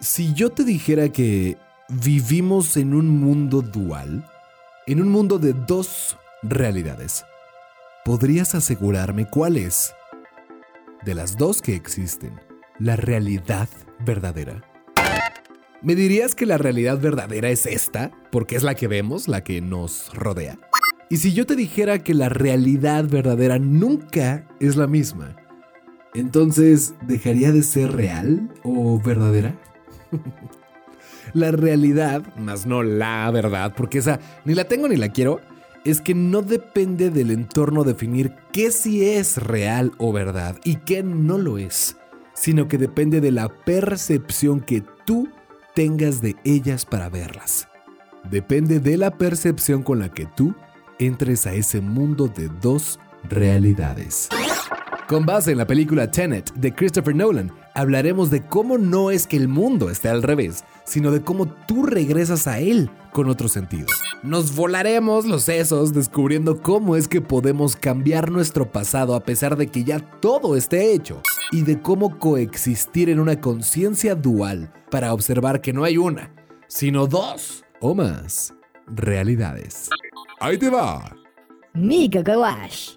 Si yo te dijera que vivimos en un mundo dual, en un mundo de dos realidades, ¿podrías asegurarme cuál es, de las dos que existen, la realidad verdadera? ¿Me dirías que la realidad verdadera es esta, porque es la que vemos, la que nos rodea? Y si yo te dijera que la realidad verdadera nunca es la misma, entonces, ¿dejaría de ser real o verdadera? la realidad, más no la verdad, porque esa ni la tengo ni la quiero, es que no depende del entorno definir qué sí es real o verdad y qué no lo es, sino que depende de la percepción que tú tengas de ellas para verlas. Depende de la percepción con la que tú entres a ese mundo de dos realidades. Con base en la película Tenet de Christopher Nolan, hablaremos de cómo no es que el mundo esté al revés, sino de cómo tú regresas a él con otro sentido. Nos volaremos los sesos descubriendo cómo es que podemos cambiar nuestro pasado a pesar de que ya todo esté hecho, y de cómo coexistir en una conciencia dual para observar que no hay una, sino dos o más realidades. Ahí te va. Mi Wash.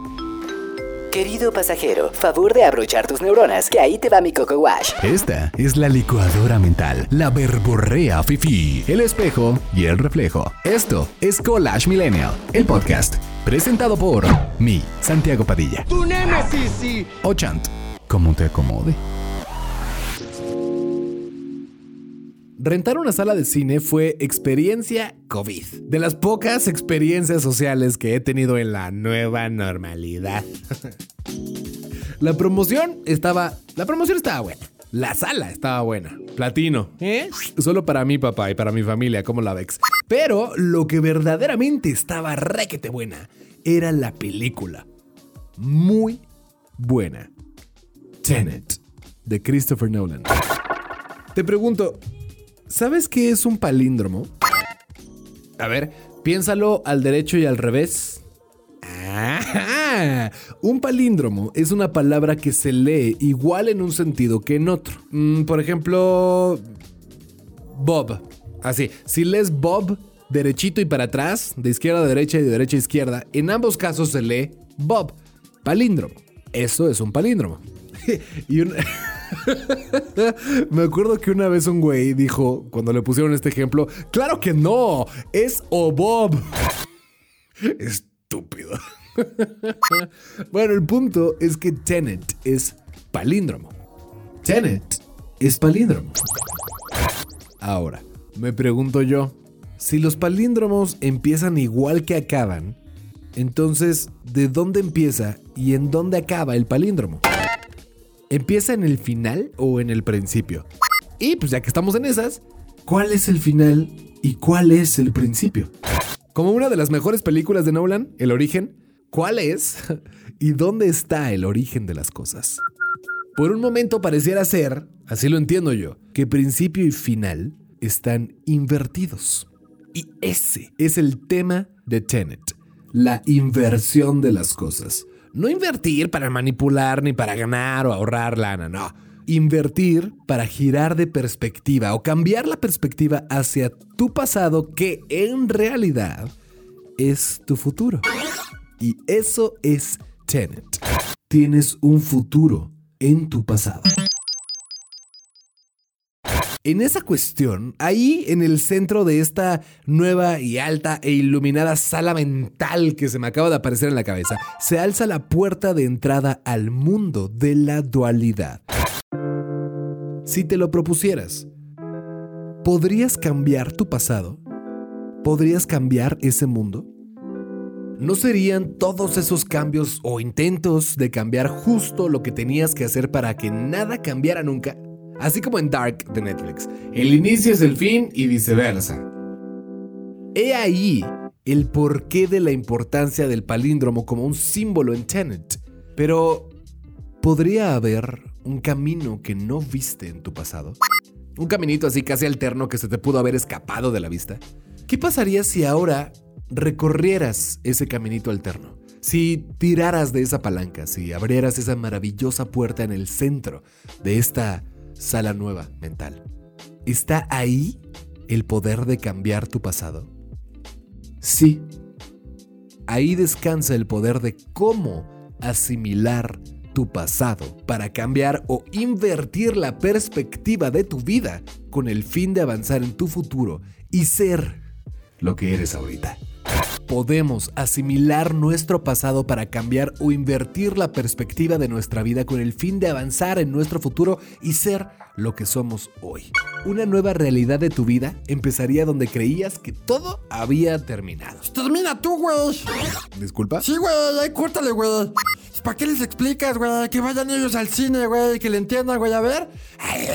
Querido pasajero, favor de abrochar tus neuronas, que ahí te va mi Coco Wash. Esta es la licuadora mental, la verborrea fifi, el espejo y el reflejo. Esto es Collage Millennial, el podcast, presentado por mi Santiago Padilla. ¡Tu némesis! O Chant, como te acomode. Rentar una sala de cine fue experiencia COVID. De las pocas experiencias sociales que he tenido en la nueva normalidad. la promoción estaba. La promoción estaba buena. La sala estaba buena. Platino. ¿Eh? Solo para mi papá y para mi familia, como la Vex. Pero lo que verdaderamente estaba requete buena era la película. Muy buena. Tenet, de Christopher Nolan. Te pregunto, ¿Sabes qué es un palíndromo? A ver, piénsalo al derecho y al revés. Un palíndromo es una palabra que se lee igual en un sentido que en otro. Mm, por ejemplo, Bob. Así, si lees Bob derechito y para atrás, de izquierda a derecha y de derecha a izquierda, en ambos casos se lee Bob. Palíndromo. Eso es un palíndromo. y un... Me acuerdo que una vez un güey dijo, cuando le pusieron este ejemplo, claro que no, es Obob. Estúpido. bueno, el punto es que Tenet es palíndromo. Tenet es palíndromo. Ahora, me pregunto yo, si los palíndromos empiezan igual que acaban, entonces, ¿de dónde empieza y en dónde acaba el palíndromo? ¿Empieza en el final o en el principio? Y pues ya que estamos en esas, ¿cuál es el final y cuál es el principio? Como una de las mejores películas de Nolan, El origen, ¿cuál es y dónde está el origen de las cosas? Por un momento pareciera ser, así lo entiendo yo, que principio y final están invertidos. Y ese es el tema de Tenet, la inversión de las cosas. No invertir para manipular ni para ganar o ahorrar lana, no. Invertir para girar de perspectiva o cambiar la perspectiva hacia tu pasado que en realidad es tu futuro. Y eso es Tenet. Tienes un futuro en tu pasado. En esa cuestión, ahí en el centro de esta nueva y alta e iluminada sala mental que se me acaba de aparecer en la cabeza, se alza la puerta de entrada al mundo de la dualidad. Si te lo propusieras, ¿podrías cambiar tu pasado? ¿Podrías cambiar ese mundo? ¿No serían todos esos cambios o intentos de cambiar justo lo que tenías que hacer para que nada cambiara nunca? Así como en Dark de Netflix. El inicio es el fin y viceversa. He ahí el porqué de la importancia del palíndromo como un símbolo en Tenet. Pero, ¿podría haber un camino que no viste en tu pasado? Un caminito así casi alterno que se te pudo haber escapado de la vista. ¿Qué pasaría si ahora recorrieras ese caminito alterno, si tiraras de esa palanca, si abrieras esa maravillosa puerta en el centro de esta sala nueva mental, ¿está ahí el poder de cambiar tu pasado? Sí. Ahí descansa el poder de cómo asimilar tu pasado para cambiar o invertir la perspectiva de tu vida con el fin de avanzar en tu futuro y ser lo que eres ahorita podemos asimilar nuestro pasado para cambiar o invertir la perspectiva de nuestra vida con el fin de avanzar en nuestro futuro y ser lo que somos hoy. Una nueva realidad de tu vida empezaría donde creías que todo había terminado. Termina tú, güey. ¿Disculpa? Sí, güey, ahí córtale, güey. ¿Para qué les explicas, güey? Que vayan ellos al cine, güey, que le entiendan, güey, a ver. Ay,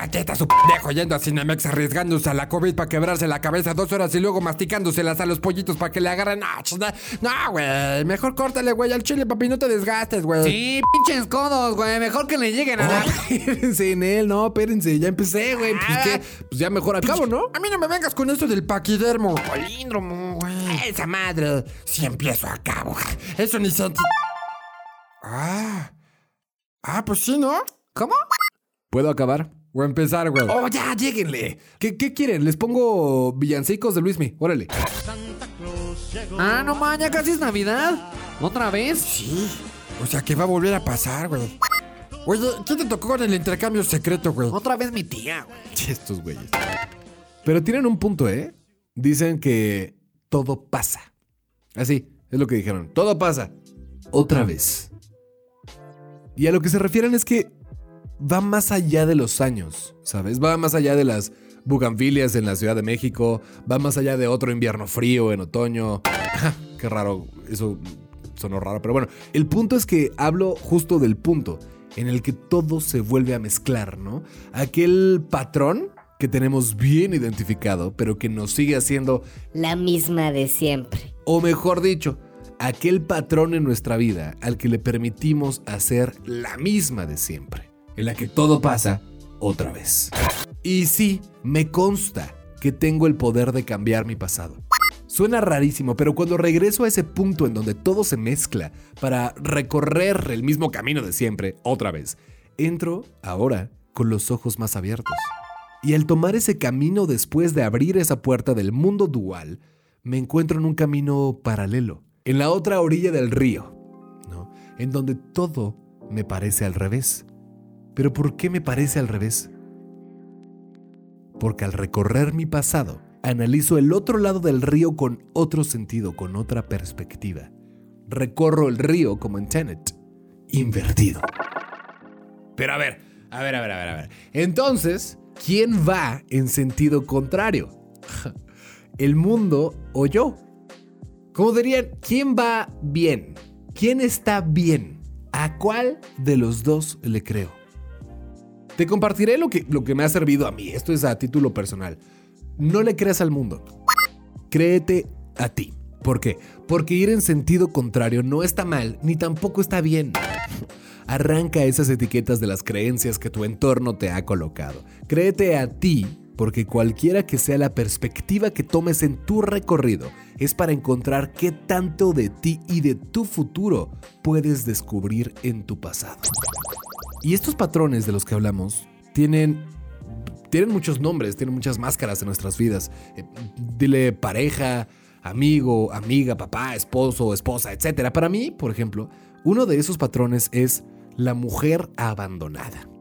aquí está su pendejo yendo a Cinemex arriesgándose a la COVID para quebrarse la cabeza dos horas y luego masticándoselas a los pollitos para que le agarren. No, güey, mejor córtale, güey, al chile, papi, no te desgastes, güey. Sí, pinches codos, güey, mejor que le lleguen a la... Espérense en él, no, espérense, ya empecé, güey. Pues, pues ya mejor acabo, ¿no? A mí no me vengas con esto del paquidermo. Políndromo, güey. Esa madre. Si empiezo acabo. Eso ni se... Ah. Ah, pues sí, ¿no? ¿Cómo? ¿Puedo acabar? O empezar, güey. Oh, ya, lléguenle. ¿Qué, qué quieren? Les pongo villancicos de Luismi. Órale. Ah, no man, ya casi es Navidad. ¿Otra vez? Sí. O sea, que va a volver a pasar, güey. Oye, ¿quién te tocó con el intercambio secreto, güey? Otra vez mi tía, güey. Estos güeyes. Pero tienen un punto, ¿eh? Dicen que todo pasa. Así, es lo que dijeron. Todo pasa. Otra vez. Y a lo que se refieren es que va más allá de los años, ¿sabes? Va más allá de las bugambilias en la Ciudad de México, va más allá de otro invierno frío en otoño. Qué raro, eso sonó raro, pero bueno, el punto es que hablo justo del punto en el que todo se vuelve a mezclar, ¿no? Aquel patrón que tenemos bien identificado, pero que nos sigue haciendo La misma de siempre. o mejor dicho, aquel patrón en nuestra vida al que le permitimos hacer la misma de siempre, en la que todo pasa otra vez. Y sí, me consta que tengo el poder de cambiar mi pasado. Suena rarísimo, pero cuando regreso a ese punto en donde todo se mezcla para recorrer el mismo camino de siempre, otra vez, entro ahora con los ojos más abiertos. Y al tomar ese camino después de abrir esa puerta del mundo dual, me encuentro en un camino paralelo, en la otra orilla del río, ¿no? En donde todo me parece al revés. Pero ¿por qué me parece al revés? Porque al recorrer mi pasado, analizo el otro lado del río con otro sentido, con otra perspectiva. Recorro el río como en Tenet, invertido. Pero a ver, a ver, a ver, a ver, a ver. Entonces, ¿quién va en sentido contrario? ¿El mundo o yo? Como dirían, ¿quién va bien? ¿Quién está bien? ¿A cuál de los dos le creo? Te compartiré lo que, lo que me ha servido a mí. Esto es a título personal. No le creas al mundo. Créete a ti. ¿Por qué? Porque ir en sentido contrario no está mal, ni tampoco está bien. Arranca esas etiquetas de las creencias que tu entorno te ha colocado. Créete a ti, porque cualquiera que sea la perspectiva que tomes en tu recorrido, es para encontrar qué tanto de ti y de tu futuro puedes descubrir en tu pasado. Y estos patrones de los que hablamos tienen tienen muchos nombres, tienen muchas máscaras en nuestras vidas. Eh, dile pareja, amigo, amiga, papá, esposo, esposa, etc. Para mí, por ejemplo, uno de esos patrones es la mujer abandonada.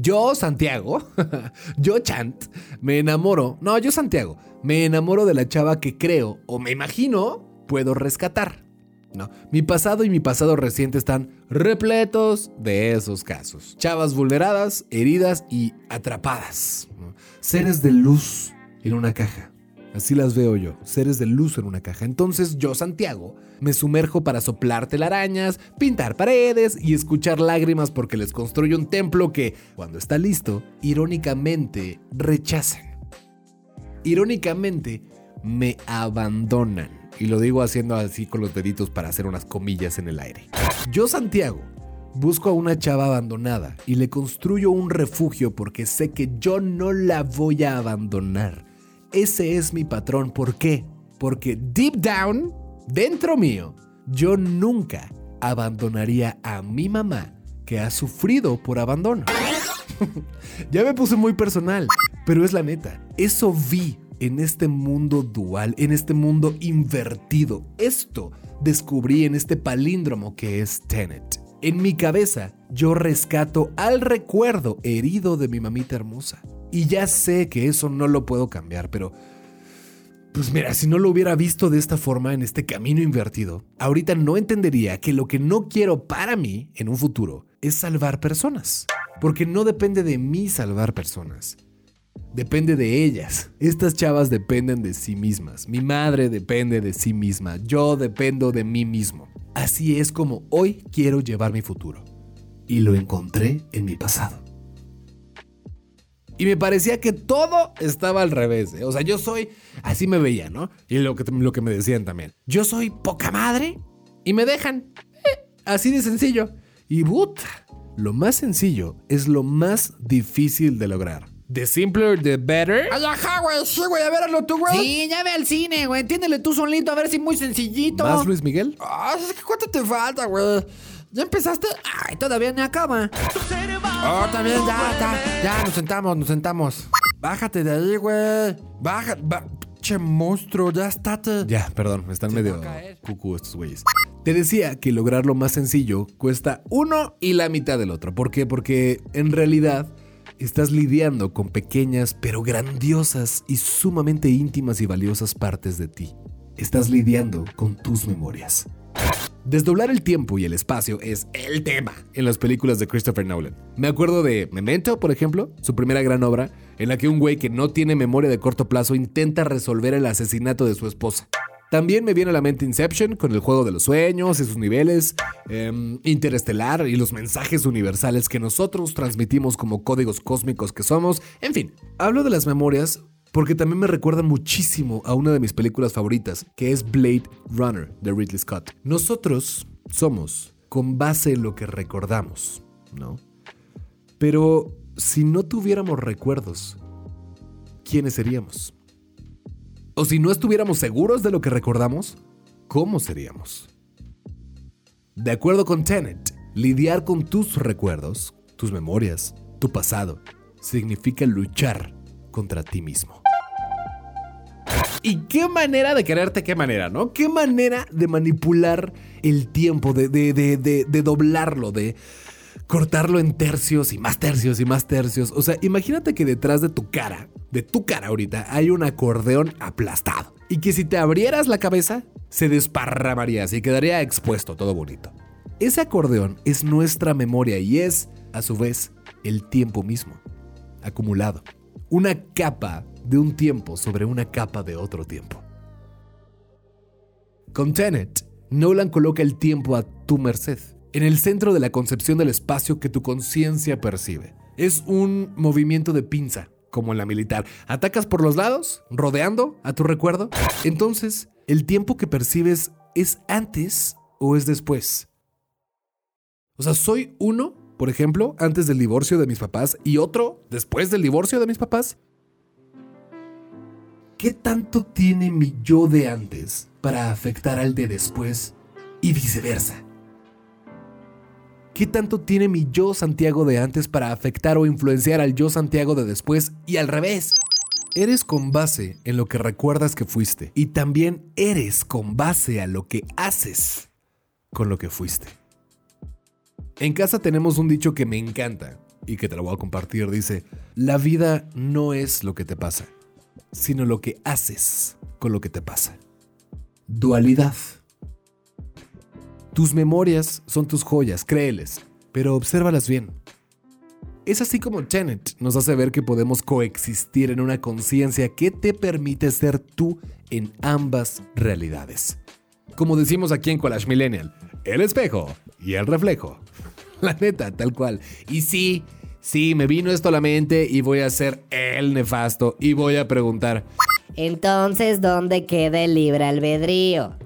Yo, Santiago, yo, Chant, me enamoro. No, yo, Santiago, me enamoro de la chava que creo o me imagino puedo rescatar. No, mi pasado y mi pasado reciente están repletos de esos casos. Chavas vulneradas, heridas y atrapadas. Seres de luz en una caja. Así las veo yo, seres de luz en una caja. Entonces yo, Santiago, me sumerjo para soplar telarañas, pintar paredes y escuchar lágrimas porque les construyo un templo que, cuando está listo, irónicamente rechazan. Irónicamente, me abandonan. Y lo digo haciendo así con los deditos para hacer unas comillas en el aire. Yo, Santiago, busco a una chava abandonada y le construyo un refugio porque sé que yo no la voy a abandonar. Ese es mi patrón. ¿Por qué? Porque deep down, dentro mío, yo nunca abandonaría a mi mamá que ha sufrido por abandono. ya me puse muy personal, pero es la neta. Eso vi en este mundo dual, en este mundo invertido. Esto descubrí en este palíndromo que es Tenet. En mi cabeza, yo rescato al recuerdo herido de mi mamita hermosa. Y ya sé que eso no lo puedo cambiar, pero... Pues mira, si no lo hubiera visto de esta forma, en este camino invertido, ahorita no entendería que lo que no quiero para mí en un futuro es salvar personas. Porque no depende de mí salvar personas. Depende de ellas. Estas chavas dependen de sí mismas. Mi madre depende de sí misma. Yo dependo de mí mismo. Así es como hoy quiero llevar mi futuro. Y lo encontré en mi pasado. Y me parecía que todo estaba al revés. ¿eh? O sea, yo soy, así me veía, ¿no? Y lo que, lo que me decían también. Yo soy poca madre y me dejan. Eh, así de sencillo. Y puta, lo más sencillo es lo más difícil de lograr. The simpler, the better. Ay, ajá, güey, sí, güey, a ver, hazlo tú, güey. Sí, ya ve al cine, güey. Entiéndele tú solito, a ver si muy sencillito. ¿Más Luis Miguel? Ah, es que ¿cuánto te falta, güey? ¿Ya empezaste? Ay, todavía no acaba. Oh, también, ya, ya, ya, nos sentamos, nos sentamos. Bájate de ahí, güey. Baja, ba- che monstruo, ya estate. Ya, perdón, están medio cucú estos güeyes. Te decía que lograr lo más sencillo cuesta uno y la mitad del otro. ¿Por qué? Porque en realidad estás lidiando con pequeñas pero grandiosas y sumamente íntimas y valiosas partes de ti. Estás lidiando con tus memorias. Desdoblar el tiempo y el espacio es el tema en las películas de Christopher Nolan. Me acuerdo de Memento, por ejemplo, su primera gran obra, en la que un güey que no tiene memoria de corto plazo intenta resolver el asesinato de su esposa. También me viene a la mente Inception con el juego de los sueños y sus niveles, em, Interestelar y los mensajes universales que nosotros transmitimos como códigos cósmicos que somos. En fin, hablo de las memorias porque también me recuerda muchísimo a una de mis películas favoritas, que es Blade Runner de Ridley Scott. Nosotros somos con base en lo que recordamos, ¿no? Pero si no tuviéramos recuerdos, ¿quiénes seríamos? O si no estuviéramos seguros de lo que recordamos, ¿cómo seríamos? De acuerdo con Tenet, lidiar con tus recuerdos, tus memorias, tu pasado, significa luchar contra ti mismo. ¿Y qué manera de quererte? ¿Qué manera, no? ¿Qué manera de manipular el tiempo, de, de, de, de, doblarlo, de cortarlo en tercios y más tercios y más tercios? O sea, imagínate que detrás de tu cara, de tu cara ahorita, hay un acordeón aplastado. Y que si te abrieras la cabeza, se desparramaría así, quedaría expuesto, todo bonito. Ese acordeón es nuestra memoria y es, a su vez, el tiempo mismo, acumulado. Una capa de un tiempo sobre una capa de otro tiempo. Con Tenet, Nolan coloca el tiempo a tu merced, en el centro de la concepción del espacio que tu conciencia percibe. Es un movimiento de pinza, como en la militar. Atacas por los lados, rodeando a tu recuerdo. Entonces, ¿el tiempo que percibes es antes o es después? O sea, soy uno, por ejemplo, antes del divorcio de mis papás y otro después del divorcio de mis papás. ¿Qué tanto tiene mi yo de antes para afectar al de después y viceversa? ¿Qué tanto tiene mi yo Santiago de antes para afectar o influenciar al yo Santiago de después y al revés? Eres con base en lo que recuerdas que fuiste y también eres con base a lo que haces con lo que fuiste. En casa tenemos un dicho que me encanta, y que te lo voy a compartir, dice, la vida no es lo que te pasa, sino lo que haces con lo que te pasa. Dualidad. Tus memorias son tus joyas, créeles, pero obsérvalas bien. Es así como Tenet nos hace ver que podemos coexistir en una conciencia que te permite ser tú en ambas realidades. Como decimos aquí en Collage Millennial, el espejo y el reflejo. La neta, tal cual. Y sí, sí, me vino esto a la mente y voy a ser el nefasto y voy a preguntar, Entonces, ¿dónde queda el libre albedrío?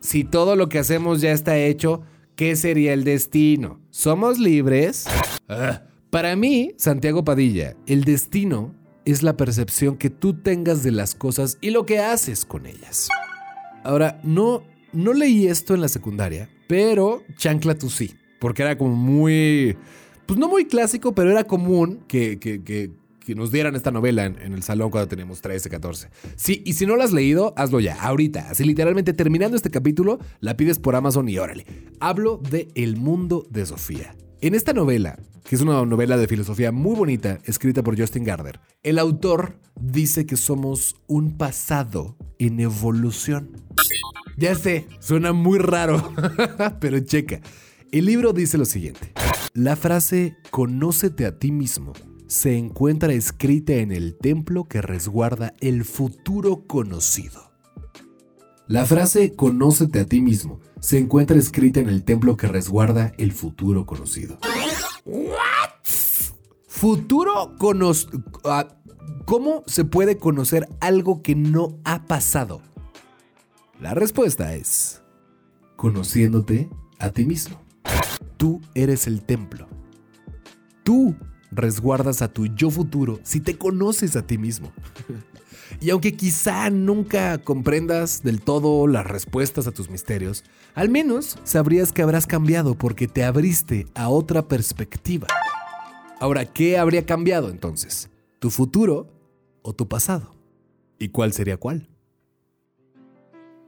si todo lo que hacemos ya está hecho, ¿qué sería el destino? ¿Somos libres? Ah, para mí, Santiago Padilla, el destino es la percepción que tú tengas de las cosas y lo que haces con ellas. Ahora, no, no leí esto en la secundaria, pero chancla tú sí, porque era como muy, pues no muy clásico, pero era común que, que, que, nos dieran esta novela en, en el salón cuando teníamos 13, 14. Sí, y si no la has leído, hazlo ya, ahorita. Así literalmente terminando este capítulo, la pides por Amazon y órale. Hablo de El mundo de Sofía. En esta novela, que es una novela de filosofía muy bonita, escrita por Justin Gardner, el autor dice que somos un pasado en evolución. Ya sé, suena muy raro, pero checa. El libro dice lo siguiente. La frase conócete a ti mismo se encuentra escrita en el templo que resguarda el futuro conocido. La frase conócete a ti mismo se encuentra escrita en el templo que resguarda el futuro conocido. Futuro conocido. ¿Cómo se puede conocer algo que no ha pasado? La respuesta es conociéndote a ti mismo. Tú eres el templo. Tú resguardas a tu yo futuro si te conoces a ti mismo. y aunque quizá nunca comprendas del todo las respuestas a tus misterios, al menos sabrías que habrás cambiado porque te abriste a otra perspectiva. Ahora, ¿qué habría cambiado entonces? ¿Tu futuro o tu pasado? ¿Y cuál sería cuál?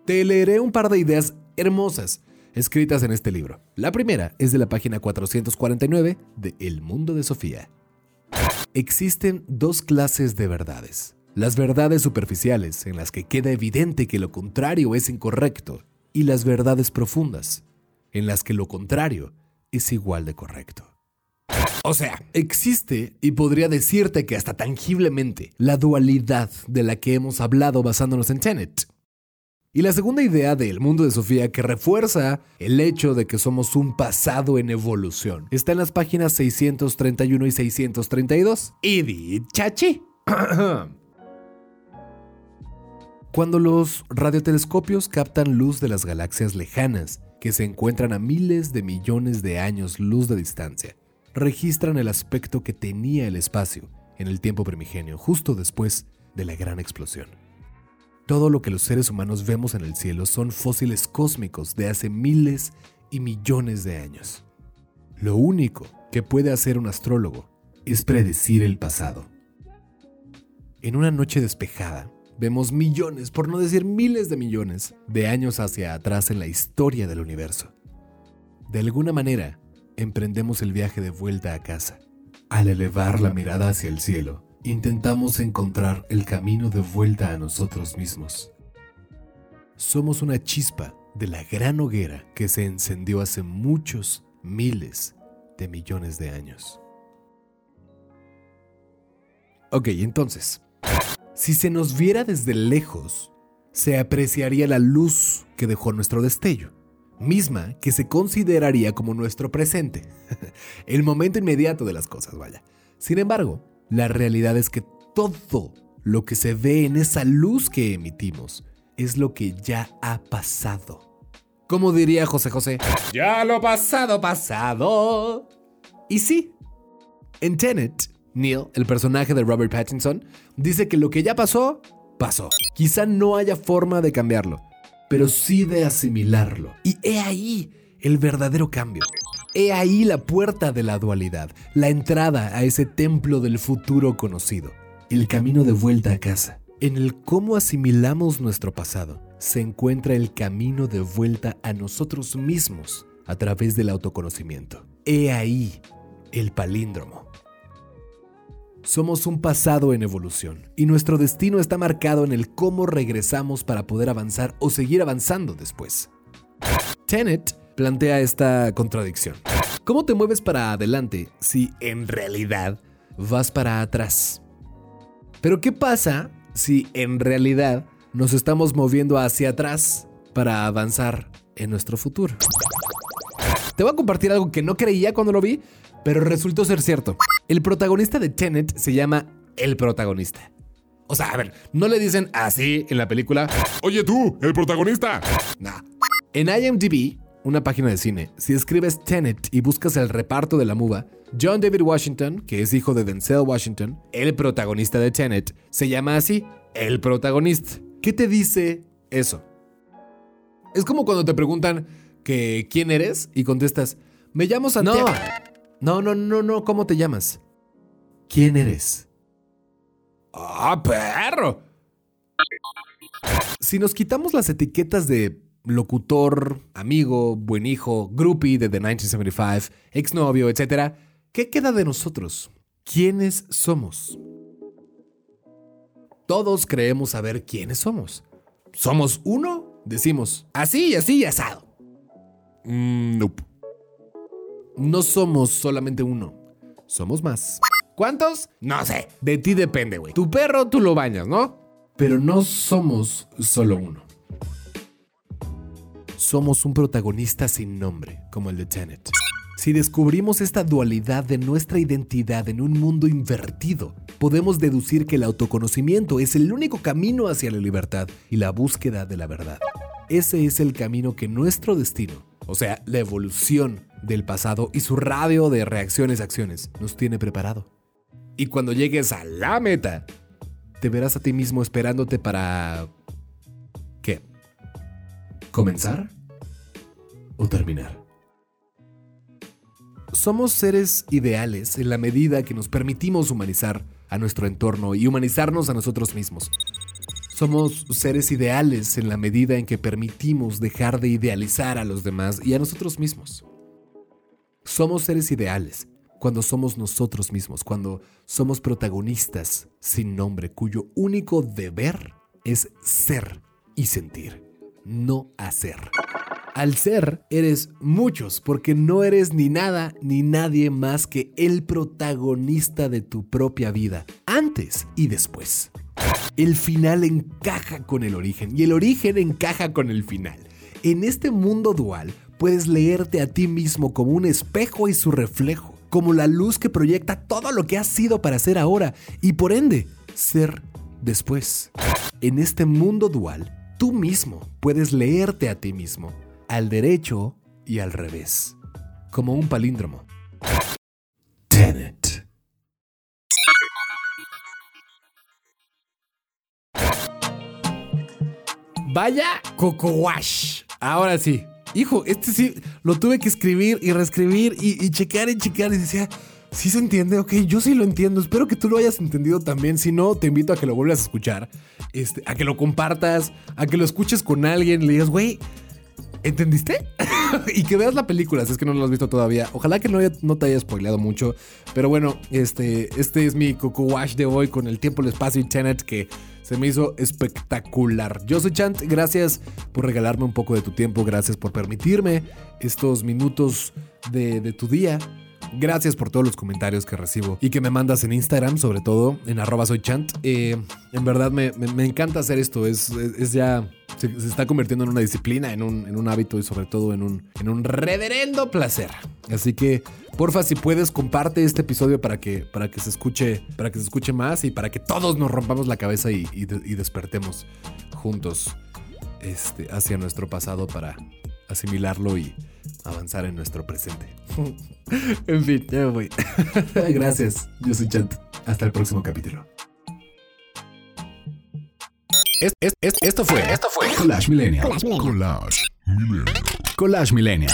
Te leeré un par de ideas hermosas escritas en este libro. La primera es de la página 449 de El Mundo de Sofía. Existen dos clases de verdades. Las verdades superficiales, en las que queda evidente que lo contrario es incorrecto, y las verdades profundas, en las que lo contrario es igual de correcto. O sea, existe, y podría decirte que hasta tangiblemente, la dualidad de la que hemos hablado basándonos en Tenet. Y la segunda idea del mundo de Sofía que refuerza el hecho de que somos un pasado en evolución está en las páginas 631 y 632. Y chachi. Cuando los radiotelescopios captan luz de las galaxias lejanas, que se encuentran a miles de millones de años luz de distancia, registran el aspecto que tenía el espacio en el tiempo primigenio, justo después de la gran explosión. Todo lo que los seres humanos vemos en el cielo son fósiles cósmicos de hace miles y millones de años. Lo único que puede hacer un astrólogo es predecir el pasado. En una noche despejada, vemos millones, por no decir miles de millones, de años hacia atrás en la historia del universo. De alguna manera, emprendemos el viaje de vuelta a casa. Al elevar la mirada hacia el cielo, intentamos encontrar el camino de vuelta a nosotros mismos. Somos una chispa de la gran hoguera que se encendió hace muchos miles de millones de años. Ok, entonces, si se nos viera desde lejos, se apreciaría la luz que dejó nuestro destello, misma que se consideraría como nuestro presente, el momento inmediato de las cosas, vaya. Sin embargo, la realidad es que todo lo que se ve en esa luz que emitimos es lo que ya ha pasado. Como diría José José, ya lo pasado, pasado. Y sí, en Tenet, Neil, el personaje de Robert Pattinson, dice que lo que ya pasó, pasó. Quizá no haya forma de cambiarlo, pero sí de asimilarlo. Y he ahí el verdadero cambio. He ahí la puerta de la dualidad, la entrada a ese templo del futuro conocido, el camino de vuelta a casa. En el cómo asimilamos nuestro pasado se encuentra el camino de vuelta a nosotros mismos a través del autoconocimiento. He ahí el palíndromo. Somos un pasado en evolución y nuestro destino está marcado en el cómo regresamos para poder avanzar o seguir avanzando después. Tenet plantea esta contradicción. ¿Cómo te mueves para adelante si en realidad vas para atrás? Pero ¿qué pasa si en realidad nos estamos moviendo hacia atrás para avanzar en nuestro futuro? Te voy a compartir algo que no creía cuando lo vi, pero resultó ser cierto. El protagonista de Tenet se llama el protagonista. O sea, a ver, no le dicen así en la película. Oye tú, el protagonista. Nah. En IMDb, una página de cine, si escribes Tenet y buscas el reparto de la muva, John David Washington, que es hijo de Denzel Washington, el protagonista de Tenet, se llama así, el protagonista. ¿Qué te dice eso? Es como cuando te preguntan que quién eres y contestas, me llamo Santiago. No, no, no, no, ¿cómo te llamas? ¿Quién eres? ¡Ah, perro! Si nos quitamos las etiquetas de locutor, amigo, buen hijo, groupie de The 1975, exnovio, etc., ¿qué queda de nosotros? ¿Quiénes somos? Todos creemos saber quiénes somos. ¿Somos uno? Decimos, así, así y asado. Mm, nope. No somos solamente uno, somos más. ¿Cuántos? No sé, de ti depende, güey. Tu perro tú lo bañas, ¿no? Pero no somos solo uno. Somos un protagonista sin nombre, como el de Tenet. Si descubrimos esta dualidad de nuestra identidad en un mundo invertido, podemos deducir que el autoconocimiento es el único camino hacia la libertad y la búsqueda de la verdad. Ese es el camino que nuestro destino, o sea, la evolución del pasado y su radio de reacciones acciones, nos tiene preparado. Y cuando llegues a la meta, te verás a ti mismo esperándote para... ¿Comenzar? ¿O terminar? Somos seres ideales en la medida que nos permitimos humanizar a nuestro entorno y humanizarnos a nosotros mismos. Somos seres ideales en la medida en que permitimos dejar de idealizar a los demás y a nosotros mismos. Somos seres ideales cuando somos nosotros mismos, cuando somos protagonistas sin nombre, cuyo único deber es ser y sentir, no hacer. Al ser, eres muchos, porque no eres ni nada ni nadie más que el protagonista de tu propia vida, antes y después. El final encaja con el origen y el origen encaja con el final. En este mundo dual, puedes leerte a ti mismo como un espejo y su reflejo, como la luz que proyecta todo lo que has sido para ser ahora y por ende ser después. En este mundo dual, tú mismo puedes leerte a ti mismo, al derecho y al revés, como un palíndromo. Tenet. Vaya Coco Wash. Ahora sí. Hijo, este sí lo tuve que escribir y reescribir y, y checar y checar y decía, sí se entiende, ok, yo sí lo entiendo, espero que tú lo hayas entendido también, si no, te invito a que lo vuelvas a escuchar, este, a que lo compartas, a que lo escuches con alguien, le digas, güey, ¿entendiste? y que veas la película, si es que no lo has visto todavía, ojalá que no, no te haya spoileado mucho, pero bueno, este, este es mi Coco Wash de hoy con el tiempo, el espacio y Tenet que se me hizo espectacular. Yo soy Chant, gracias por regalarme un poco de tu tiempo, gracias por permitirme estos minutos de, de tu día. Gracias por todos los comentarios que recibo y que me mandas en Instagram, sobre todo en arroba. Eh, en verdad me, me- encanta hacer esto, es, es- ya, se, está convirtiendo en una disciplina, en un, en un hábito y sobre todo en un, en un reverendo placer. Así que, porfa, si puedes, comparte este episodio para que, para que se escuche, para que se escuche más y para que todos nos rompamos la cabeza y, y y despertemos juntos este, hacia nuestro pasado para asimilarlo y avanzar en nuestro presente. en fin, ya me voy. Gracias, yo soy Chant. Hasta el próximo capítulo. Es- es- es- esto fue. Esto fue. Collage Millennial. Collage Millennial. Collage Millennial.